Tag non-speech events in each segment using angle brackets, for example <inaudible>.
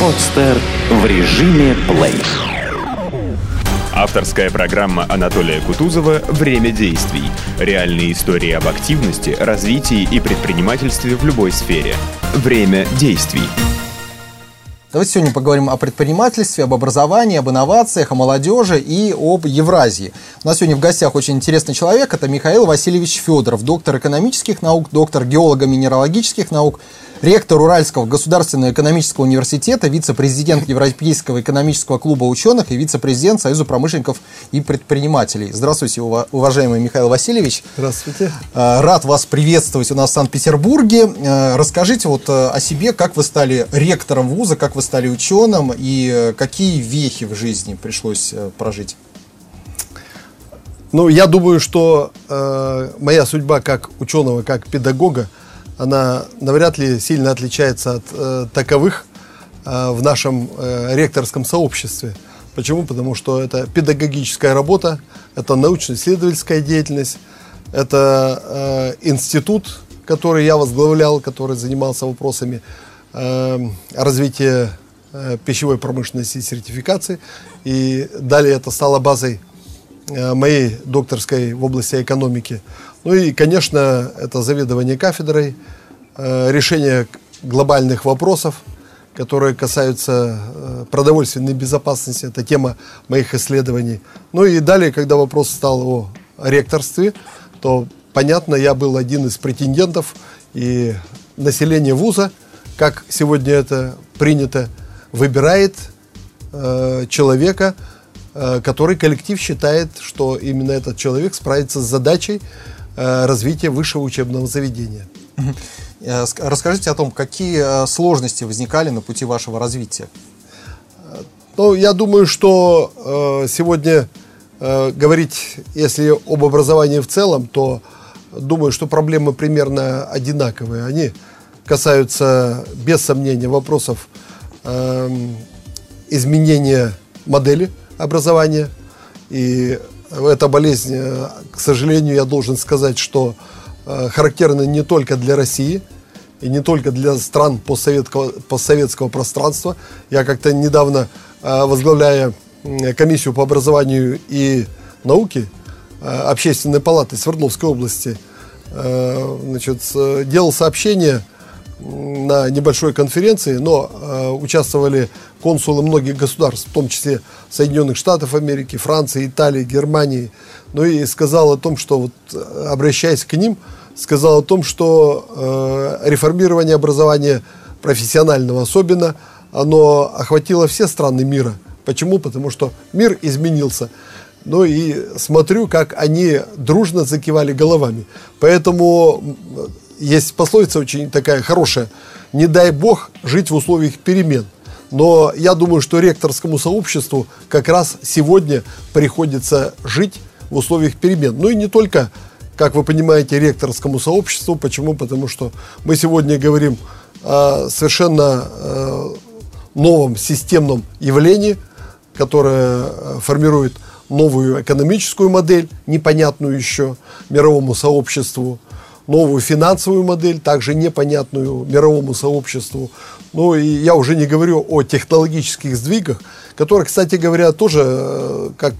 Подстер в режиме плей. Авторская программа Анатолия Кутузова «Время действий». Реальные истории об активности, развитии и предпринимательстве в любой сфере. Время действий. Давайте сегодня поговорим о предпринимательстве, об образовании, об инновациях, о молодежи и об Евразии. У нас сегодня в гостях очень интересный человек. Это Михаил Васильевич Федоров, доктор экономических наук, доктор геолого-минералогических наук, ректор Уральского государственного экономического университета, вице-президент Европейского экономического клуба ученых и вице-президент Союза промышленников и предпринимателей. Здравствуйте, уважаемый Михаил Васильевич. Здравствуйте. Э, рад вас приветствовать у нас в Санкт-Петербурге. Э, расскажите вот э, о себе, как вы стали ректором вуза, как вы стали ученым и какие вехи в жизни пришлось прожить? Ну, я думаю, что э, моя судьба как ученого, как педагога – она навряд ли сильно отличается от э, таковых э, в нашем э, ректорском сообществе. Почему? Потому что это педагогическая работа, это научно-исследовательская деятельность, это э, институт, который я возглавлял, который занимался вопросами э, развития э, пищевой промышленности и сертификации. И далее это стало базой э, моей докторской в области экономики. Ну и, конечно, это заведование кафедрой, э, решение глобальных вопросов, которые касаются э, продовольственной безопасности. Это тема моих исследований. Ну и далее, когда вопрос стал о ректорстве, то, понятно, я был один из претендентов, и население вуза, как сегодня это принято, выбирает э, человека, который коллектив считает, что именно этот человек справится с задачей развития высшего учебного заведения. Э, расскажите о том, какие э, сложности возникали на пути вашего развития. Ну, я думаю, что э, сегодня э, говорить, если об образовании в целом, то думаю, что проблемы примерно одинаковые. Они касаются, без сомнения, вопросов э, изменения модели образования и эта болезнь, э, к сожалению, я должен сказать, что э, характерна не только для России и не только для стран постсоветского, постсоветского пространства. Я как-то недавно, э, возглавляя комиссию по образованию и науке Общественной палаты Свердловской области, значит, делал сообщение на небольшой конференции, но э, участвовали консулы многих государств, в том числе Соединенных Штатов Америки, Франции, Италии, Германии. Ну и сказал о том, что, вот, обращаясь к ним, сказал о том, что э, реформирование образования профессионального особенно, оно охватило все страны мира. Почему? Потому что мир изменился. Ну и смотрю, как они дружно закивали головами. Поэтому есть пословица очень такая хорошая. Не дай бог жить в условиях перемен. Но я думаю, что ректорскому сообществу как раз сегодня приходится жить в условиях перемен. Ну и не только, как вы понимаете, ректорскому сообществу. Почему? Потому что мы сегодня говорим о совершенно э, новом системном явлении, которое э, формирует новую экономическую модель, непонятную еще мировому сообществу новую финансовую модель, также непонятную мировому сообществу. Ну и я уже не говорю о технологических сдвигах, которые, кстати говоря, тоже э, как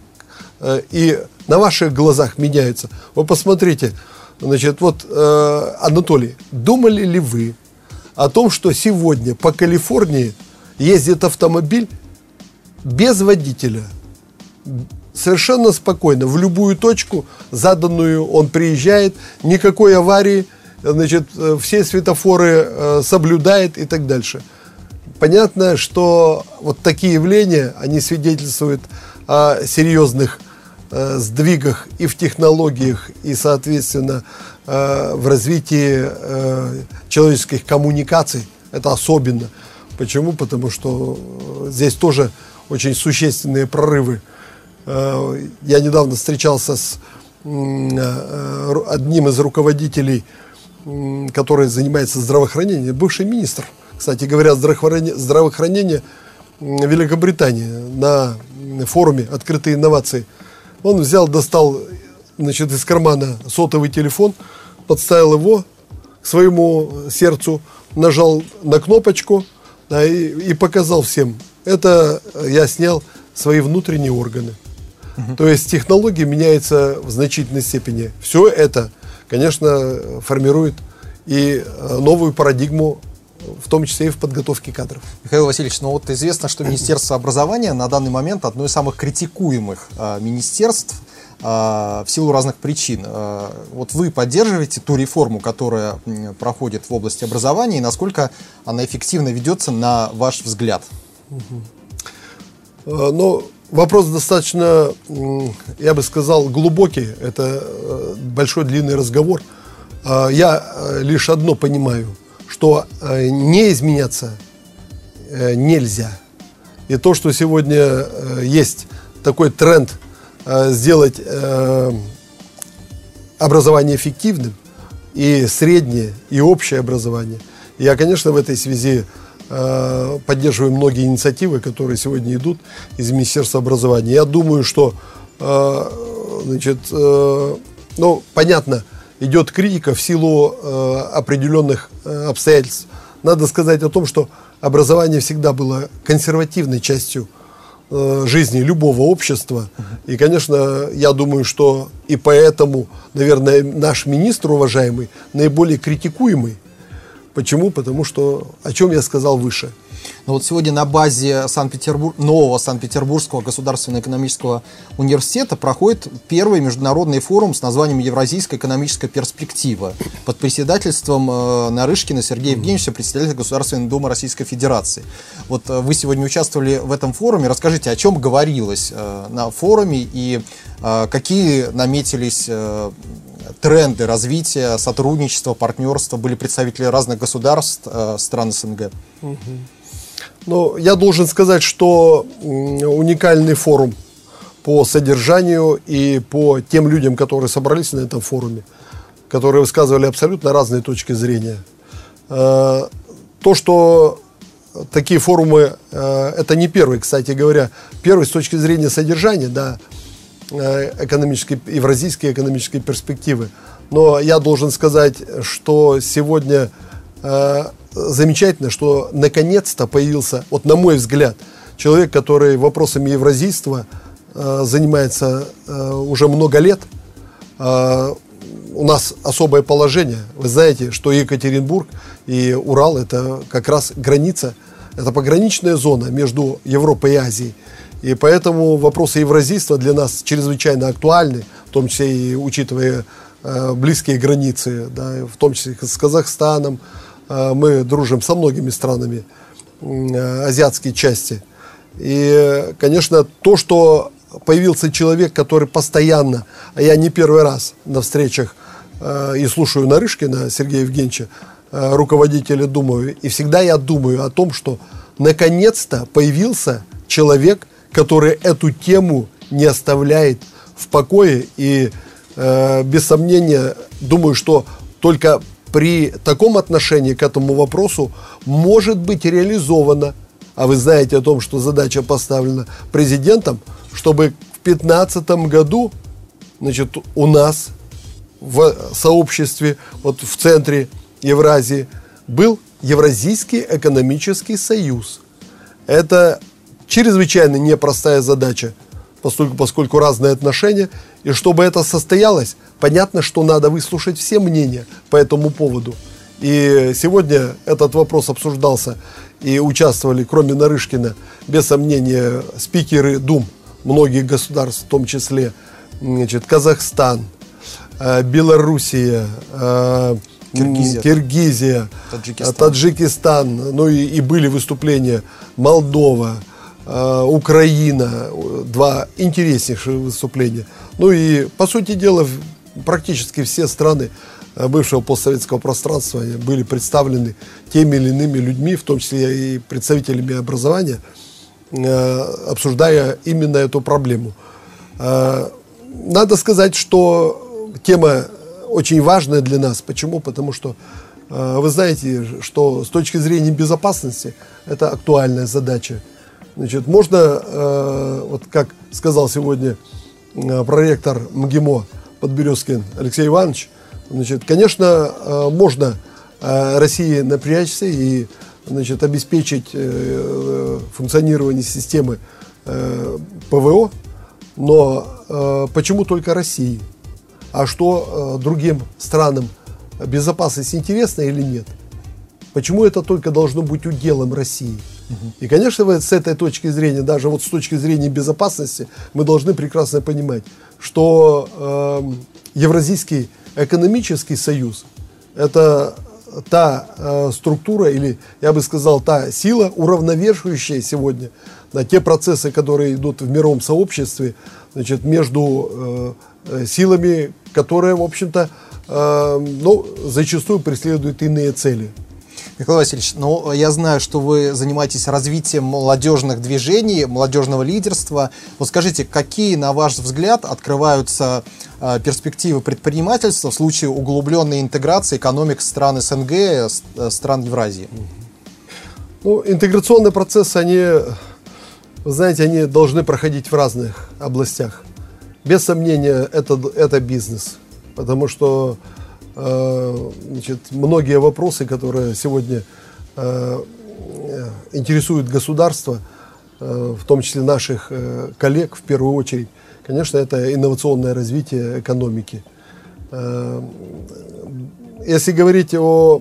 э, и на ваших глазах меняются. Вы посмотрите, значит, вот, э, Анатолий, думали ли вы о том, что сегодня по Калифорнии ездит автомобиль без водителя, совершенно спокойно, в любую точку заданную он приезжает, никакой аварии, значит, э, все светофоры э, соблюдает и так дальше. Понятно, что вот такие явления, они свидетельствуют о серьезных э, сдвигах и в технологиях, и, соответственно, в развитии человеческих коммуникаций. Это особенно. Почему? Потому что здесь тоже очень существенные прорывы я недавно встречался с э, одним из руководителей, который занимается здравоохранением, бывший министр, кстати говоря, здравоохранения, здравоохранения Великобритании на форуме «Открытые инновации». Он взял, достал значит, из кармана сотовый телефон, подставил его к своему сердцу, нажал на кнопочку, да, и, и показал всем. Это я снял свои внутренние органы. Угу. То есть технологии меняются в значительной степени. Все это, конечно, формирует и э, новую парадигму в том числе и в подготовке кадров. Михаил Васильевич, ну вот известно, что Министерство образования на данный момент одно из самых критикуемых э, министерств э, в силу разных причин. Э, вот вы поддерживаете ту реформу, которая проходит в области образования, и насколько она эффективно ведется на ваш взгляд? Ну, вопрос достаточно, я бы сказал, глубокий. Это большой длинный разговор. Я лишь одно понимаю – что э, не изменяться э, нельзя. И то, что сегодня э, есть такой тренд сделать образование эффективным, и среднее, и общее образование. Я, конечно, в этой связи поддерживаю многие инициативы, которые сегодня идут из Министерства образования. Я думаю, что, значит, ну, понятно, идет критика в силу э, определенных э, обстоятельств. Надо сказать о том, что образование всегда было консервативной частью э, жизни любого общества. И, конечно, я думаю, что и поэтому, наверное, наш министр уважаемый наиболее критикуемый. Почему? Потому что, о чем я сказал выше – но вот сегодня на базе Санкт-Петербург, нового Санкт-Петербургского государственного экономического университета проходит первый международный форум с названием «Евразийская экономическая перспектива» под председательством э, Нарышкина Сергея Евгеньевича, председателя Государственной Думы Российской Федерации. Вот э, вы сегодня участвовали в этом форуме. Расскажите, о чем говорилось э, на форуме и какие наметились тренды развития, сотрудничества, партнерства? Были представители разных государств, э, стран СНГ. Угу. Ну, я должен сказать, что уникальный форум по содержанию и по тем людям, которые собрались на этом форуме, которые высказывали абсолютно разные точки зрения. Э, то, что такие форумы, э, это не первый, кстати говоря, первый с точки зрения содержания, да, экономической, евразийской экономической перспективы. Но я должен сказать, что сегодня замечательно, что наконец-то появился, вот на мой взгляд, человек, который вопросами евразийства э, занимается э, уже много лет. Э, у нас особое положение. Вы знаете, что Екатеринбург и Урал это как раз граница, это пограничная зона между Европой и Азией. И поэтому вопросы евразийства для нас чрезвычайно актуальны, в том числе и учитывая э, близкие границы, да, в том числе с Казахстаном, а, мы дружим со многими странами азиатской части. И, конечно, то, что появился человек, который постоянно, а я не первый раз на встречах а, и слушаю Нарышкина Сергея Евгеньевича, руководителя думаю, и всегда я думаю о том, что наконец-то появился человек, который эту тему не оставляет в покое. И без сомнения думаю, что только при таком отношении к этому вопросу может быть реализовано. А вы знаете о том, что задача поставлена президентом, чтобы в 2015 году значит, у нас в сообществе, вот в центре Евразии, был Евразийский экономический союз. Это чрезвычайно непростая задача, поскольку, поскольку разные отношения. И чтобы это состоялось, понятно, что надо выслушать все мнения по этому поводу. И сегодня этот вопрос обсуждался и участвовали, кроме Нарышкина, без сомнения, спикеры Дум многих государств, в том числе значит, Казахстан, э, Белоруссия, э, Киргизия, Киргизия Таджикистан. Таджикистан, ну и, и были выступления Молдова, Украина, два интереснейших выступления. Ну и, по сути дела, практически все страны э, бывшего постсоветского пространства были представлены теми или иными людьми, в том числе и представителями образования, э, обсуждая именно эту проблему. Э, надо сказать, что тема очень важная для нас. Почему? Потому что вы знаете, что с точки зрения безопасности это актуальная задача. Значит, можно, вот как сказал сегодня проректор МГИМО, Подберезкин Алексей Иванович, значит, конечно, э, можно э, России напрячься и значит, обеспечить э, функционирование системы э, ПВО, но э, почему только России? А что э, другим странам безопасность интересна или нет? Почему это только должно быть уделом России? И, конечно, с этой точки зрения, даже вот с точки зрения безопасности, мы должны прекрасно понимать, что э, Евразийский экономический союз – это та э, структура или, я бы сказал, та сила, уравновешивающая сегодня на те процессы, которые идут в мировом сообществе, значит, между э силами, которые, в общем-то, э, ну, зачастую преследуют иные цели. Михаил Васильевич, ну, я знаю, что вы занимаетесь развитием молодежных движений, молодежного лидерства. Вот скажите, какие, на ваш взгляд, открываются э, перспективы предпринимательства в случае углубленной интеграции экономик стран СНГ, э, стран Евразии? Ну, интеграционные процессы, они, вы знаете, они должны проходить в разных областях. Без сомнения, это, это бизнес, потому что значит, многие вопросы, которые сегодня э, интересуют государство, э, в том числе наших коллег в первую очередь, конечно, это инновационное развитие экономики. Если говорить о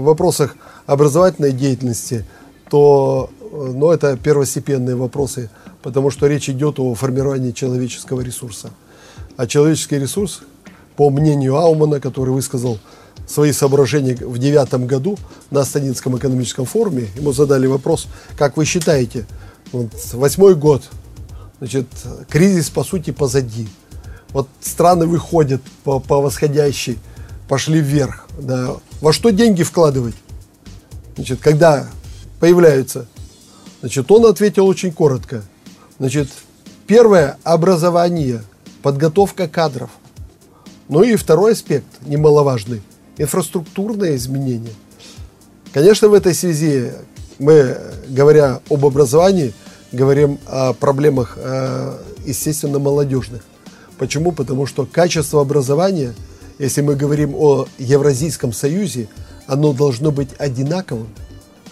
вопросах образовательной деятельности, то ну, это первостепенные вопросы, потому что речь идет о формировании человеческого ресурса. А человеческий ресурс по мнению Аумана, который высказал свои соображения в девятом году на Станинском экономическом форуме, ему задали вопрос, как вы считаете, вот восьмой год, значит, кризис по сути позади. Вот страны выходят по, по восходящей, пошли вверх. Да. Во что деньги вкладывать? Значит, когда появляются? Значит, он ответил очень коротко. Значит, первое – образование, подготовка кадров – ну и второй аспект, немаловажный, инфраструктурные изменения. Конечно, в этой связи мы, говоря об образовании, говорим о проблемах, э, естественно, молодежных. Почему? Потому что качество образования, если мы говорим о Евразийском союзе, оно должно быть одинаковым.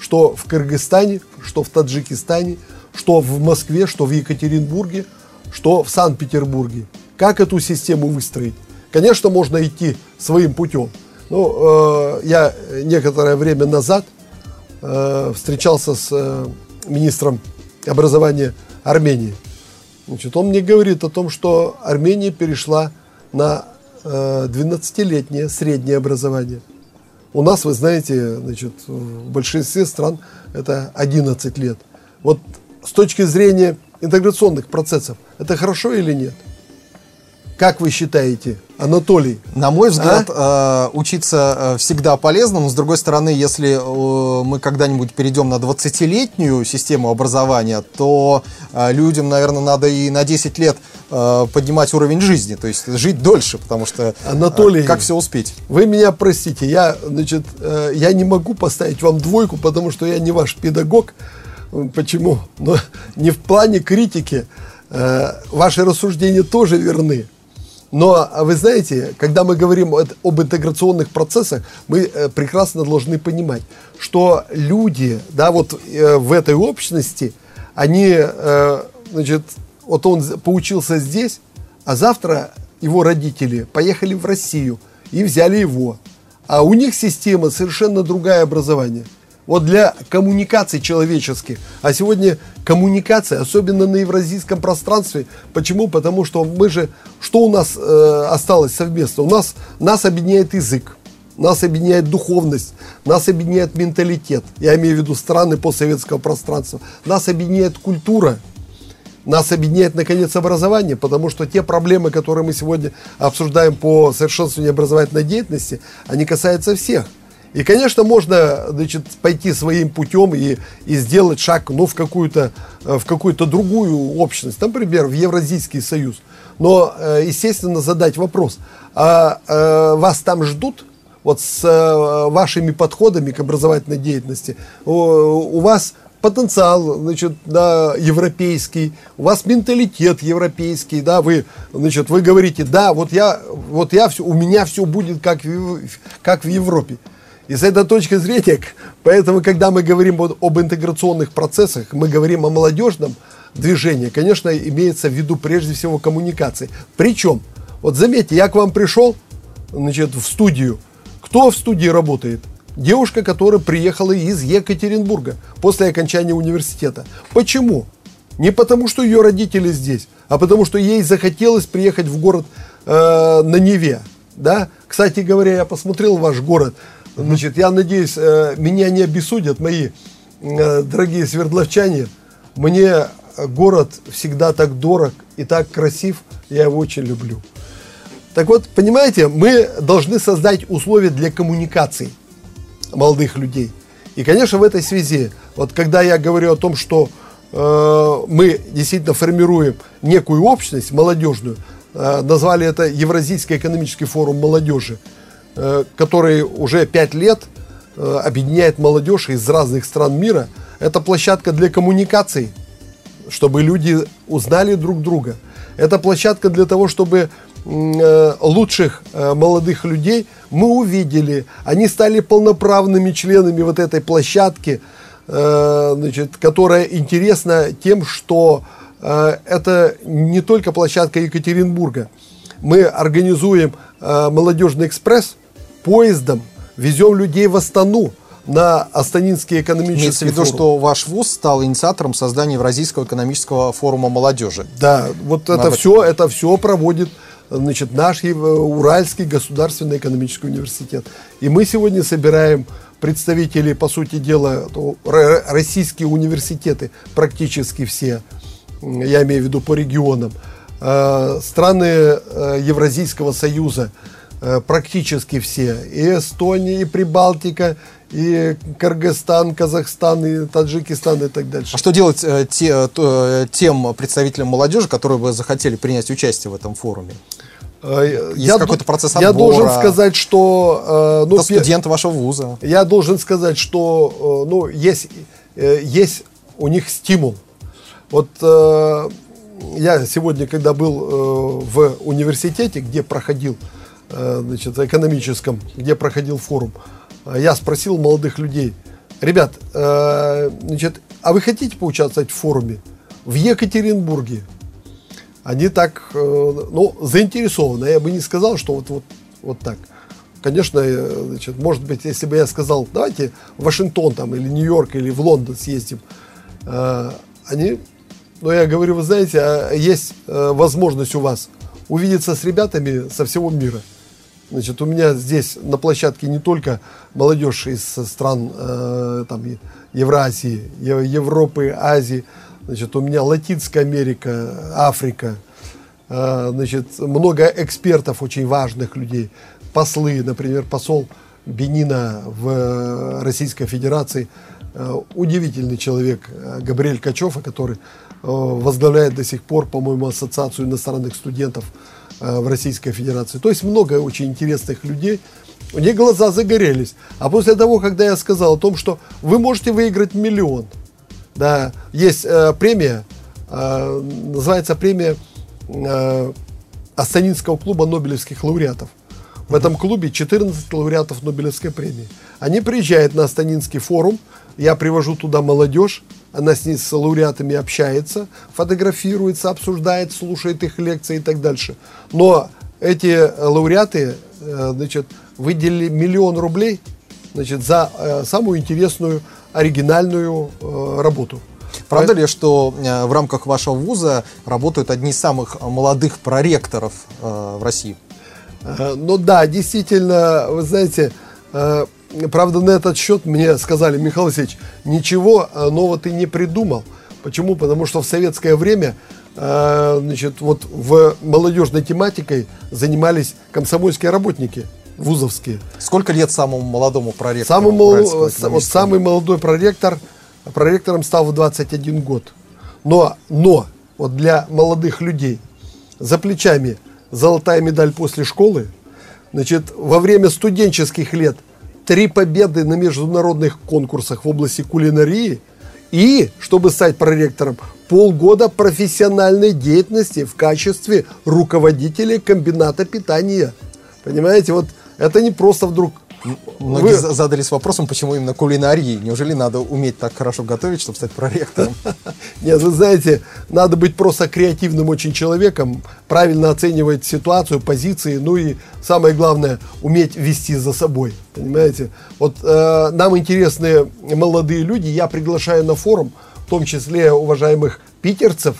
Что в Кыргызстане, что в Таджикистане, что в Москве, что в Екатеринбурге, что в Санкт-Петербурге. Как эту систему выстроить? Конечно, можно идти своим путем. Ну, э, я некоторое время назад э, встречался с э, министром образования Армении. Значит, он мне говорит о том, что Армения перешла на э, 12-летнее среднее образование. У нас, вы знаете, значит, в большинстве стран это 11 лет. Вот с точки зрения интеграционных процессов, это хорошо или нет? Как вы считаете, Анатолий? На мой взгляд, а? э, учиться э, всегда полезно, но с другой стороны, если э, мы когда-нибудь перейдем на 20-летнюю систему образования, то людям, наверное, надо и на 10 лет поднимать уровень жизни, то есть жить дольше, потому что Анатолий, как все успеть? Вы меня простите, я, значит, я не могу поставить вам двойку, потому что я не ваш педагог. Почему? Но не в плане критики. Ваши рассуждения тоже верны. Но а вы знаете, когда мы говорим об интеграционных процессах, мы э, прекрасно должны понимать, что люди, да, вот э, в этой общности, они, э, значит, вот он поучился здесь, а завтра его родители поехали в Россию и взяли его. А у них система совершенно другая образование – вот для коммуникаций человеческих. А сегодня коммуникация, особенно на евразийском пространстве. Почему? Потому что мы же, что у нас э, осталось совместно? У нас, нас объединяет язык. Нас объединяет духовность, нас объединяет менталитет. Я имею в виду страны постсоветского пространства. Нас объединяет культура, нас объединяет, наконец, образование, потому что те проблемы, которые мы сегодня обсуждаем по совершенствованию образовательной деятельности, они касаются всех. И, конечно, можно значит, пойти своим путем и, и сделать шаг ну, в какую-то э, в какую-то другую общность, например, в Евразийский союз. Но, э, естественно, задать вопрос, а, а вас там ждут? Вот с вашими подходами к образовательной деятельности у вас потенциал, значит, да, европейский, у вас менталитет европейский, да, вы, значит, вы говорите, да, вот я, вот я все, у меня все будет как в, как в Европе. И с этой точки зрения, поэтому, когда мы говорим об интеграционных процессах, мы говорим о молодежном движении, конечно, имеется в виду прежде всего коммуникации. Причем, вот заметьте, я к вам пришел, значит, в студию. Кто в студии работает? Девушка, которая приехала из Екатеринбурга после окончания университета. Почему? Не потому, что ее родители здесь, а потому, что ей захотелось приехать в город э, на Неве. Да? Кстати говоря, я посмотрел ваш город. Значит, я надеюсь, э, меня не обесудят мои э, дорогие свердловчане. Мне город всегда так дорог и так красив. Я его очень люблю. Так вот, понимаете, мы должны создать условия для коммуникации молодых людей. И, конечно, в этой связи, вот когда я говорю о том, что э, мы действительно формируем некую общность молодежную, э, назвали это Евразийский экономический форум молодежи, который уже пять лет э, объединяет молодежь из разных стран мира. Это площадка для коммуникаций, чтобы люди узнали друг друга. Это площадка для того, чтобы Э, лучших э, молодых людей мы увидели. Они стали полноправными членами вот этой площадки, э, значит, которая интересна тем, что это не только площадка Екатеринбурга. Мы организуем молодежный экспресс поездом, везем людей в Астану на Астанинский экономический Имеется в виду, форум. что ваш ВУЗ стал инициатором создания Евразийского экономического форума молодежи. Да, вот это все, это все проводит значит, наш Уральский государственный экономический университет. И мы сегодня собираем представителей, по сути дела, российские университеты, практически все, я имею в виду по регионам, э, страны э, Евразийского союза, э, практически все, и Эстония, и Прибалтика, и Кыргызстан, Казахстан, и Таджикистан и так дальше. А что делать э, те, э, тем представителям молодежи, которые бы захотели принять участие в этом форуме? Э, Есть я какой-то процесс отбора? Я должен сказать, что... Э, ну, Это студент вашего вуза. Я должен сказать, что э, ну, есть, э, есть у них стимул. Вот э, я сегодня, когда был э, в университете, где проходил, э, значит, в экономическом, где проходил форум, э, я спросил молодых людей, ребят, э, значит, а вы хотите поучаствовать в форуме в Екатеринбурге? они так, э, ну, заинтересованы. Я бы не сказал, что вот, вот, вот так. Конечно, э, значит, может быть, если бы я сказал, давайте в Вашингтон там, или Нью-Йорк, или в Лондон съездим, э, они, но я говорю, вы знаете, а есть возможность у вас увидеться с ребятами со всего мира. Значит, у меня здесь на площадке не только молодежь из стран э, там, Евразии, Европы, Азии, Значит, у меня Латинская Америка, Африка, а, значит, много экспертов очень важных людей, послы, например, посол Бенина в Российской Федерации, а, удивительный человек Габриэль Качев, который а, возглавляет до сих пор, по-моему, Ассоциацию иностранных студентов в Российской Федерации. То есть много очень интересных людей. У них глаза загорелись. А после того, когда я сказал о том, что вы можете выиграть миллион – да, есть э, премия, э, называется премия э, Астанинского клуба Нобелевских лауреатов. В этом клубе 14 лауреатов Нобелевской премии. Они приезжают на Астанинский форум, я привожу туда молодежь, она с ней с лауреатами общается, фотографируется, обсуждает, слушает их лекции и так дальше. Но эти лауреаты э, значит, выделили миллион рублей значит, за э, самую интересную оригинальную э, работу. Правда ли, что в рамках вашего вуза работают одни из самых молодых проректоров в России? Ну да, действительно, вы знаете, правда на этот счет мне сказали, Михаил Васильевич, ничего нового ты не придумал. Почему? Потому что в советское время э, значит, вот в молодежной тематикой занимались комсомольские работники вузовские. Сколько лет самому молодому проректору? Самый, мол... вот самый молодой проректор, проректором стал в 21 год. Но, но, вот для молодых людей за плечами золотая медаль после школы, значит, во время студенческих лет три победы на международных конкурсах в области кулинарии и, чтобы стать проректором, полгода профессиональной деятельности в качестве руководителя комбината питания. Понимаете, вот это не просто вдруг Многие Вы... задались вопросом, почему именно кулинарии. Неужели надо уметь так хорошо готовить, чтобы стать проректором? <laughs> Нет, вы знаете, надо быть просто креативным очень человеком, правильно оценивать ситуацию, позиции, ну и самое главное, уметь вести за собой. Понимаете? Вот э, нам интересны молодые люди, я приглашаю на форум, в том числе уважаемых питерцев,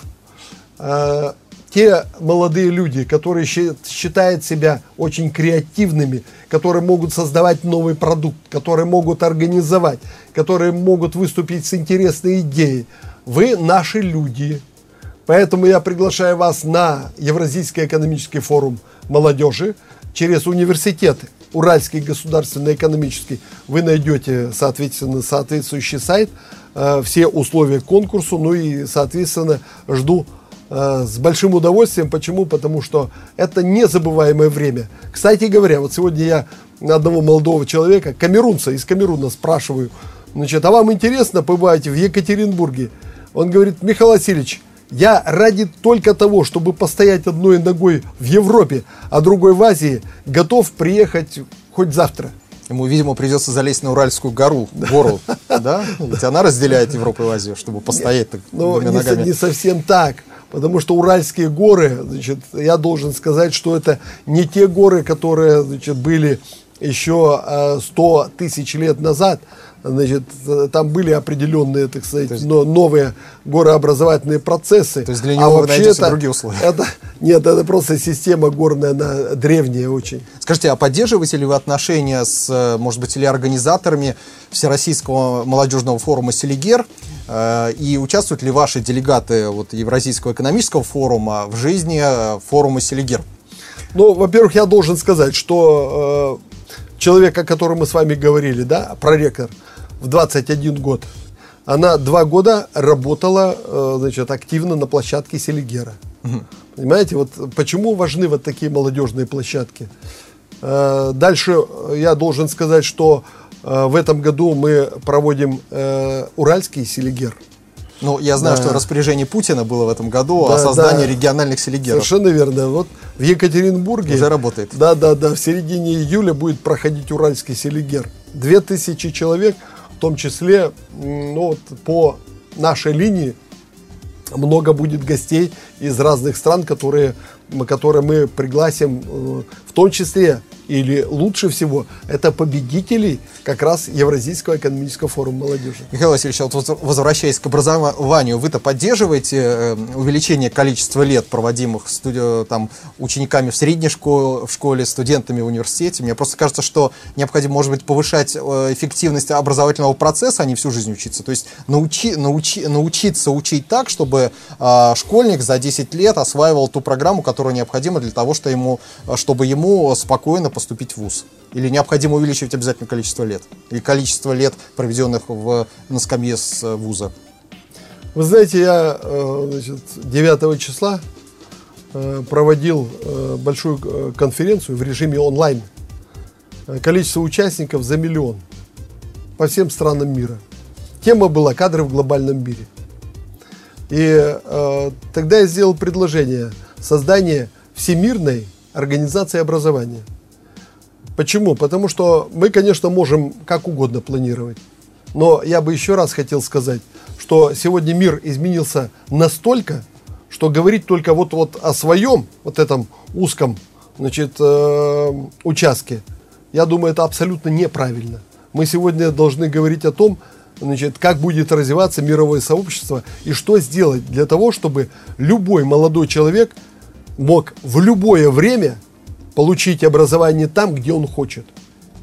э, те молодые люди, которые считают себя очень креативными, которые могут создавать новый продукт, которые могут организовать, которые могут выступить с интересной идеей. Вы наши люди. Поэтому я приглашаю вас на Евразийский экономический форум молодежи через университет Уральский государственный экономический. Вы найдете, соответственно, соответствующий сайт, э, все условия конкурсу, ну и, соответственно, жду с большим удовольствием. Почему? Потому что это незабываемое время. Кстати говоря, вот сегодня я одного молодого человека, камерунца, из Камеруна спрашиваю, значит, а вам интересно побывать в Екатеринбурге? Он говорит, Михаил Васильевич, я ради только того, чтобы постоять одной ногой в Европе, а другой в Азии, готов приехать хоть завтра. Ему, видимо, придется залезть на Уральскую гору, гору, <laughs> да? Ведь она разделяет Европу и Азию, чтобы постоять так Ну, не, не совсем так. Потому что Уральские горы, значит, я должен сказать, что это не те горы, которые значит, были еще 100 э, тысяч лет назад. Значит, там были определенные, так сказать, есть, но новые горообразовательные процессы. То есть для него а найдете это, другие условия? <laughs> Это, нет, это просто система горная, она древняя очень. Скажите, а поддерживаете ли вы отношения с, может быть, или организаторами Всероссийского молодежного форума «Селигер»? Э, и участвуют ли ваши делегаты вот, Евразийского экономического форума в жизни э, форума Селигер? Ну, во-первых, я должен сказать, что э, человек, о котором мы с вами говорили, да, проректор, в 21 год, она два года работала, э, значит, активно на площадке Селигера. Угу. Понимаете, вот почему важны вот такие молодежные площадки? Э, дальше я должен сказать, что Э, в этом году мы проводим Уральский селигер. Ну, я знаю, да. что распоряжение Путина было в этом году да, о создании да. региональных селигеров. Совершенно верно. Вот в Екатеринбурге... Уже работает. Да, да, да. В середине июля будет проходить Уральский селигер. Две тысячи человек, том числе ну, вот, по нашей линии, много будет гостей из разных стран, которые, которые мы пригласим, э, в том числе или лучше всего, это победителей как раз Евразийского экономического форума молодежи. Михаил Васильевич, а вот возвращаясь к образованию, вы-то поддерживаете э, увеличение количества лет, проводимых студи- там, учениками в средней школе, в школе, студентами в университете? Мне просто кажется, что необходимо, может быть, повышать э, эффективность образовательного процесса, а не всю жизнь учиться. То есть научи, научи, научиться учить так, чтобы э, школьник за 10 лет осваивал ту программу, которая необходима для того, что ему, чтобы ему спокойно поступить в ВУЗ? Или необходимо увеличивать обязательно количество лет? Или количество лет, проведенных в, на скамье с э, ВУЗа? Вы знаете, я э, значит, 9 числа э, проводил большую конференцию в режиме онлайн. Количество участников за миллион по всем странам мира. Тема была «Кадры в глобальном мире». И э, тогда я сделал предложение создания всемирной организации образования – Почему? Потому что мы, конечно, можем как угодно планировать. Но я бы еще раз хотел сказать, что сегодня мир изменился настолько, что говорить только вот, вот о своем, вот этом узком значит, э, участке, я думаю, это абсолютно неправильно. Мы сегодня должны говорить о том, значит, как будет развиваться мировое сообщество и что сделать для того, чтобы любой молодой человек мог в любое время получить образование там, где он хочет.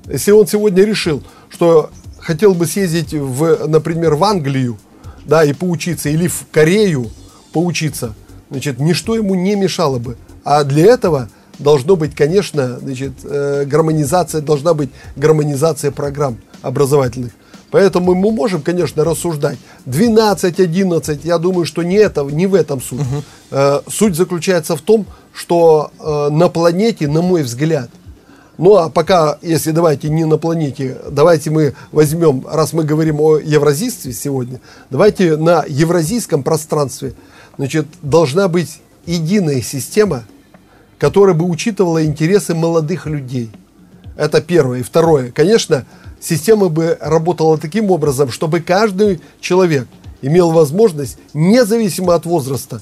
Если он сегодня решил, что хотел бы съездить, в, например, в Англию, да, и поучиться, или в Корею поучиться, значит, ничто ему не мешало бы. А для этого должно быть, конечно, значит, э, гармонизация, должна быть гармонизация программ образовательных. Поэтому мы можем, конечно, рассуждать. 12, 11, я думаю, что не, это, не в этом суть. Угу. Э, суть заключается в том, что э, на планете, на мой взгляд, ну а пока, если давайте не на планете, давайте мы возьмем, раз мы говорим о евразийстве сегодня, давайте на евразийском пространстве, значит, должна быть единая система, которая бы учитывала интересы молодых людей. Это первое. И второе. Конечно, система бы работала таким образом, чтобы каждый человек имел возможность, независимо от возраста,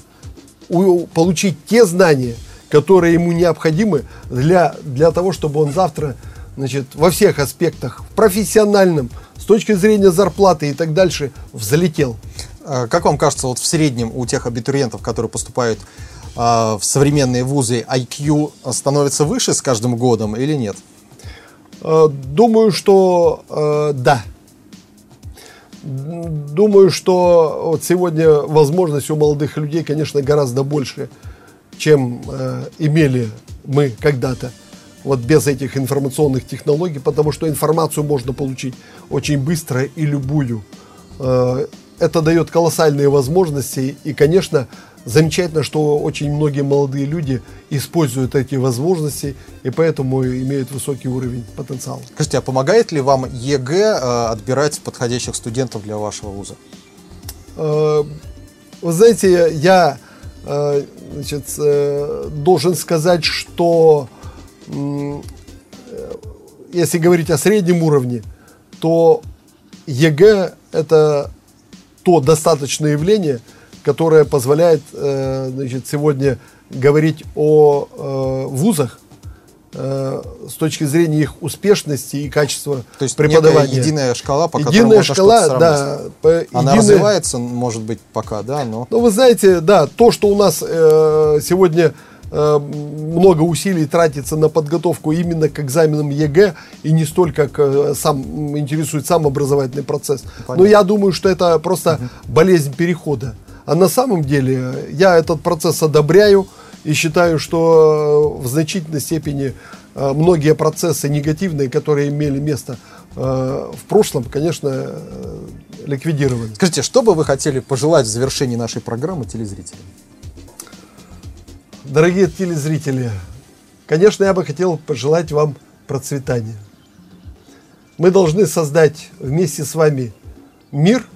получить те знания, которые ему необходимы для, для того, чтобы он завтра значит, во всех аспектах, в профессиональном, с точки зрения зарплаты и так дальше, взлетел. А как вам кажется, вот в среднем у тех абитуриентов, которые поступают а, в современные вузы, IQ становится выше с каждым годом или нет? А, думаю, что э, да. Думаю, что вот сегодня возможность у молодых людей, конечно, гораздо больше, чем э, имели мы когда-то вот без этих информационных технологий, потому что информацию можно получить очень быстро и любую. Э, это дает колоссальные возможности, и, конечно, замечательно, что очень многие молодые люди используют эти возможности, и поэтому имеют высокий уровень потенциала. Скажите, а помогает ли вам ЕГЭ э, отбирать подходящих студентов для вашего вуза? Э, вы знаете, я значит, должен сказать, что если говорить о среднем уровне, то ЕГЭ это то достаточное явление, которое позволяет э, значит, сегодня говорить о э, вузах э, с точки зрения их успешности и качества То есть преподавания. единая шкала, по единая которой шкала, можно да, по, Она единая... развивается, может быть, пока, да, но... Ну, вы знаете, да, то, что у нас э, сегодня много усилий тратится на подготовку именно к экзаменам ЕГЭ и не столько к сам интересует сам образовательный процесс. Понятно. Но я думаю, что это просто угу. болезнь перехода. А на самом деле я этот процесс одобряю и считаю, что в значительной степени э, многие процессы негативные, которые имели место в прошлом, конечно, ликвидированы. Скажите, что бы вы хотели пожелать в завершении нашей программы телезрителям? Дорогие телезрители, конечно, я бы хотел пожелать вам процветания. Мы должны создать вместе с вами мир,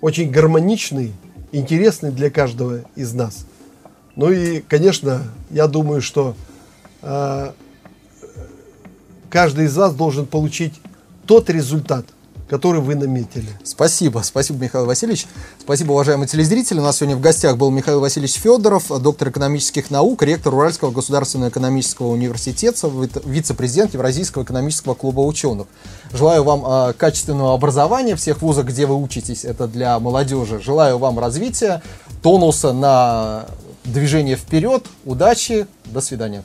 очень гармоничный, интересный для каждого из нас. Ну и, конечно, я думаю, что э, каждый из вас должен получить тот результат – который вы наметили. Спасибо, спасибо, Михаил Васильевич. Спасибо, уважаемые телезрители. У нас сегодня в гостях был Михаил Васильевич Федоров, доктор экономических наук, ректор Уральского государственного экономического университета, вице-президент Евразийского экономического клуба ученых. Желаю вам э, качественного образования всех вузах, где вы учитесь, это для молодежи. Желаю вам развития, тонуса на движение вперед, удачи, до свидания.